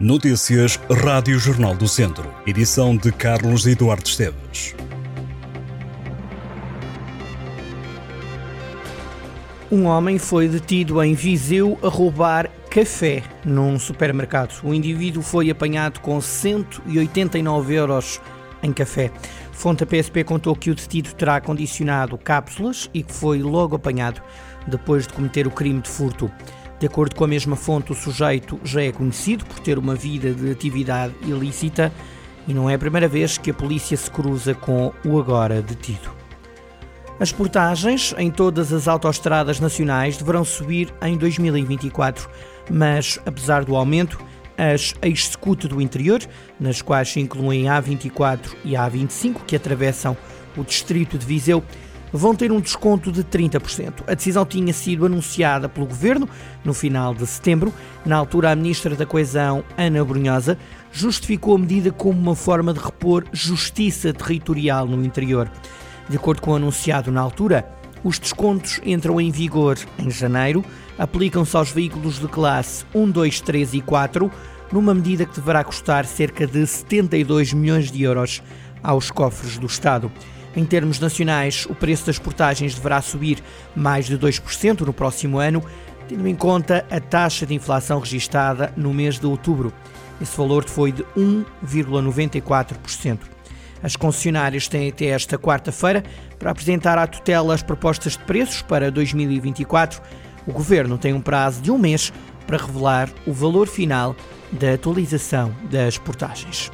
Notícias Rádio Jornal do Centro. Edição de Carlos Eduardo Esteves. Um homem foi detido em Viseu a roubar café num supermercado. O indivíduo foi apanhado com 189 euros em café. Fonte PSP contou que o detido terá condicionado cápsulas e que foi logo apanhado depois de cometer o crime de furto. De acordo com a mesma fonte, o sujeito já é conhecido por ter uma vida de atividade ilícita e não é a primeira vez que a polícia se cruza com o agora detido. As portagens em todas as autoestradas nacionais deverão subir em 2024, mas apesar do aumento, as ex-secute do interior, nas quais se incluem a A24 e a A25, que atravessam o distrito de Viseu, vão ter um desconto de 30%. A decisão tinha sido anunciada pelo governo no final de setembro. Na altura, a ministra da Coesão, Ana Brunhosa, justificou a medida como uma forma de repor justiça territorial no interior. De acordo com o anunciado na altura, os descontos entram em vigor em janeiro, aplicam-se aos veículos de classe 1, 2, 3 e 4, numa medida que deverá custar cerca de 72 milhões de euros aos cofres do Estado. Em termos nacionais, o preço das portagens deverá subir mais de 2% no próximo ano, tendo em conta a taxa de inflação registada no mês de outubro. Esse valor foi de 1,94%. As concessionárias têm até esta quarta-feira para apresentar à tutela as propostas de preços para 2024. O governo tem um prazo de um mês para revelar o valor final da atualização das portagens.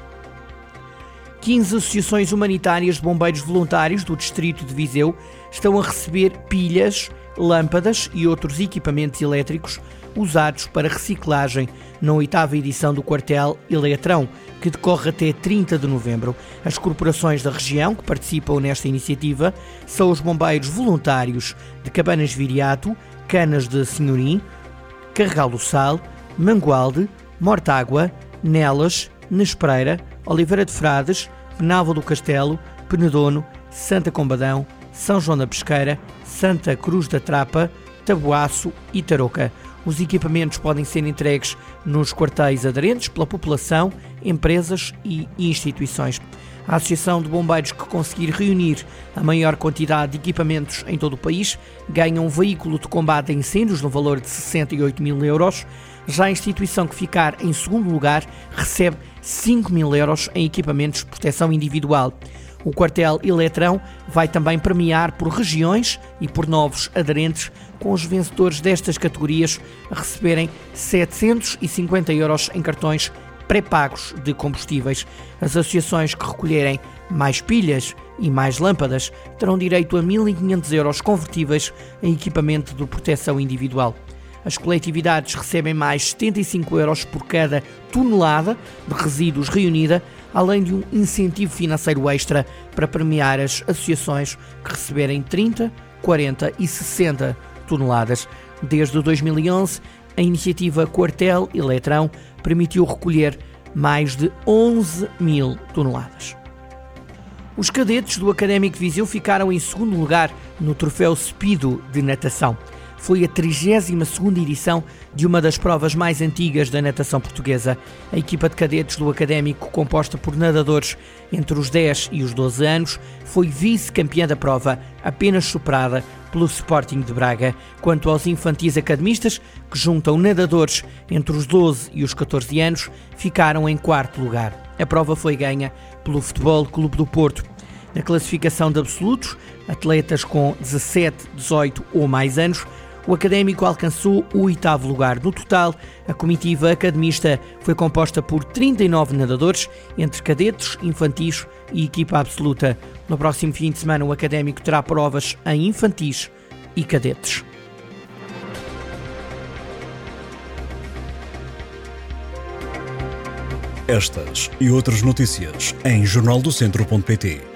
15 associações humanitárias de bombeiros voluntários do distrito de Viseu estão a receber pilhas, lâmpadas e outros equipamentos elétricos usados para reciclagem na oitava edição do quartel Eletrão, que decorre até 30 de novembro. As corporações da região que participam nesta iniciativa são os bombeiros voluntários de Cabanas Viriato, Canas de Senhorim, Carregal do Sal, Mangualde, Mortágua, Nelas, Nespreira, Oliveira de Frades, Penalva do Castelo, Penedono, Santa Combadão, São João da Pesqueira, Santa Cruz da Trapa, Tabuaço e Tarouca. Os equipamentos podem ser entregues nos quartéis aderentes pela população, empresas e instituições. A Associação de Bombeiros que conseguir reunir a maior quantidade de equipamentos em todo o país ganha um veículo de combate a incêndios no valor de 68 mil euros. Já a instituição que ficar em segundo lugar recebe 5 mil euros em equipamentos de proteção individual. O quartel Eletrão vai também premiar por regiões e por novos aderentes, com os vencedores destas categorias a receberem 750 euros em cartões pré-pagos de combustíveis. As associações que recolherem mais pilhas e mais lâmpadas terão direito a 1.500 euros convertíveis em equipamento de proteção individual. As coletividades recebem mais 75 euros por cada tonelada de resíduos reunida, além de um incentivo financeiro extra para premiar as associações que receberem 30, 40 e 60 toneladas. Desde 2011, a iniciativa Quartel Eletrão permitiu recolher mais de 11 mil toneladas. Os cadetes do Académico Viseu ficaram em segundo lugar no troféu Speedo de natação foi a 32ª edição de uma das provas mais antigas da natação portuguesa. A equipa de cadetes do Académico, composta por nadadores entre os 10 e os 12 anos, foi vice-campeã da prova, apenas superada pelo Sporting de Braga. Quanto aos infantis academistas, que juntam nadadores entre os 12 e os 14 anos, ficaram em quarto lugar. A prova foi ganha pelo Futebol Clube do Porto. Na classificação de absolutos, atletas com 17, 18 ou mais anos o académico alcançou o oitavo lugar. No total, a comitiva academista foi composta por 39 nadadores, entre cadetes, infantis e equipa absoluta. No próximo fim de semana, o académico terá provas em infantis e cadetes. Estas e outras notícias em jornaldocentro.pt.